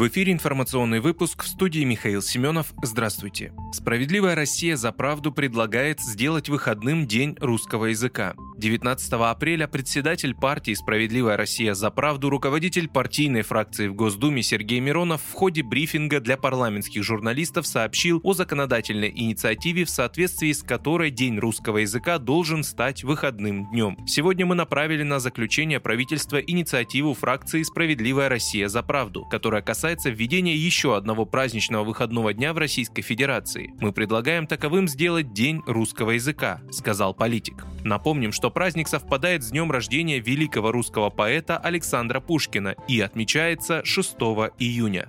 В эфире информационный выпуск в студии Михаил Семенов. Здравствуйте. Справедливая Россия за правду предлагает сделать выходным день русского языка. 19 апреля председатель партии «Справедливая Россия за правду», руководитель партийной фракции в Госдуме Сергей Миронов в ходе брифинга для парламентских журналистов сообщил о законодательной инициативе, в соответствии с которой День русского языка должен стать выходным днем. Сегодня мы направили на заключение правительства инициативу фракции «Справедливая Россия за правду», которая касается введения еще одного праздничного выходного дня в Российской Федерации. Мы предлагаем таковым сделать День русского языка, сказал политик. Напомним, что праздник совпадает с днем рождения великого русского поэта Александра Пушкина и отмечается 6 июня.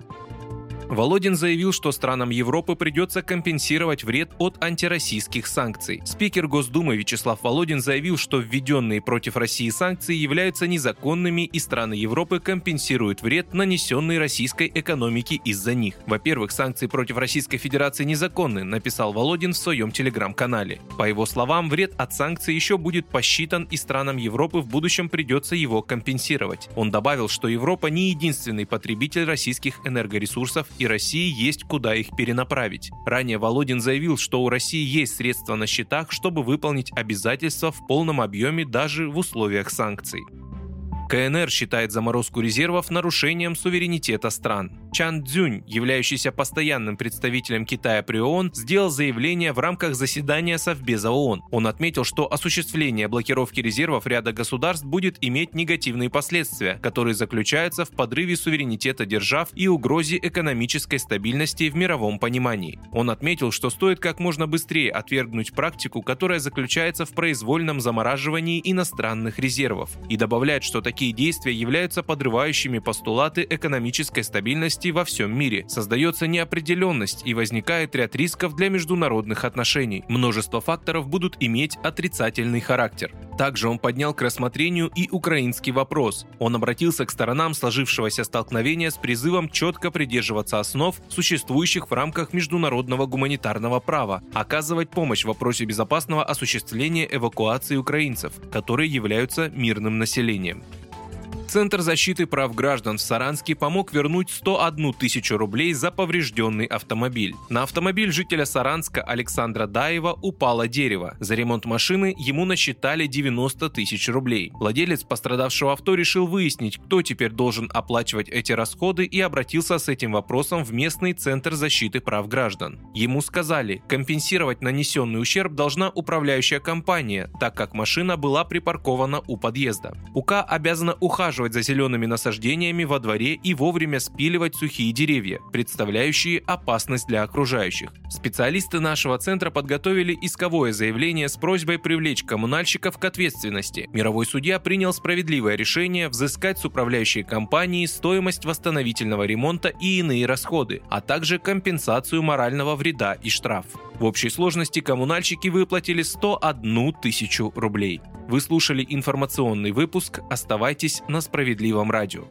Володин заявил, что странам Европы придется компенсировать вред от антироссийских санкций. Спикер Госдумы Вячеслав Володин заявил, что введенные против России санкции являются незаконными и страны Европы компенсируют вред, нанесенный российской экономике из-за них. Во-первых, санкции против Российской Федерации незаконны, написал Володин в своем телеграм-канале. По его словам, вред от санкций еще будет посчитан и странам Европы в будущем придется его компенсировать. Он добавил, что Европа не единственный потребитель российских энергоресурсов России есть куда их перенаправить. Ранее Володин заявил, что у России есть средства на счетах, чтобы выполнить обязательства в полном объеме даже в условиях санкций. КНР считает заморозку резервов нарушением суверенитета стран. Чан Цзюнь, являющийся постоянным представителем Китая при ООН, сделал заявление в рамках заседания Совбеза ООН. Он отметил, что осуществление блокировки резервов ряда государств будет иметь негативные последствия, которые заключаются в подрыве суверенитета держав и угрозе экономической стабильности в мировом понимании. Он отметил, что стоит как можно быстрее отвергнуть практику, которая заключается в произвольном замораживании иностранных резервов, и добавляет, что такие действия являются подрывающими постулаты экономической стабильности во всем мире. Создается неопределенность и возникает ряд рисков для международных отношений. Множество факторов будут иметь отрицательный характер. Также он поднял к рассмотрению и украинский вопрос. Он обратился к сторонам сложившегося столкновения с призывом четко придерживаться основ, существующих в рамках международного гуманитарного права, оказывать помощь в вопросе безопасного осуществления эвакуации украинцев, которые являются мирным населением. Центр защиты прав граждан в Саранске помог вернуть 101 тысячу рублей за поврежденный автомобиль. На автомобиль жителя Саранска Александра Даева упало дерево. За ремонт машины ему насчитали 90 тысяч рублей. Владелец пострадавшего авто решил выяснить, кто теперь должен оплачивать эти расходы и обратился с этим вопросом в местный Центр защиты прав граждан. Ему сказали, компенсировать нанесенный ущерб должна управляющая компания, так как машина была припаркована у подъезда. УК обязана ухаживать ухаживать за зелеными насаждениями во дворе и вовремя спиливать сухие деревья, представляющие опасность для окружающих. Специалисты нашего центра подготовили исковое заявление с просьбой привлечь коммунальщиков к ответственности. Мировой судья принял справедливое решение взыскать с управляющей компании стоимость восстановительного ремонта и иные расходы, а также компенсацию морального вреда и штраф. В общей сложности коммунальщики выплатили 101 тысячу рублей. Вы слушали информационный выпуск. Оставайтесь на справедливом радио.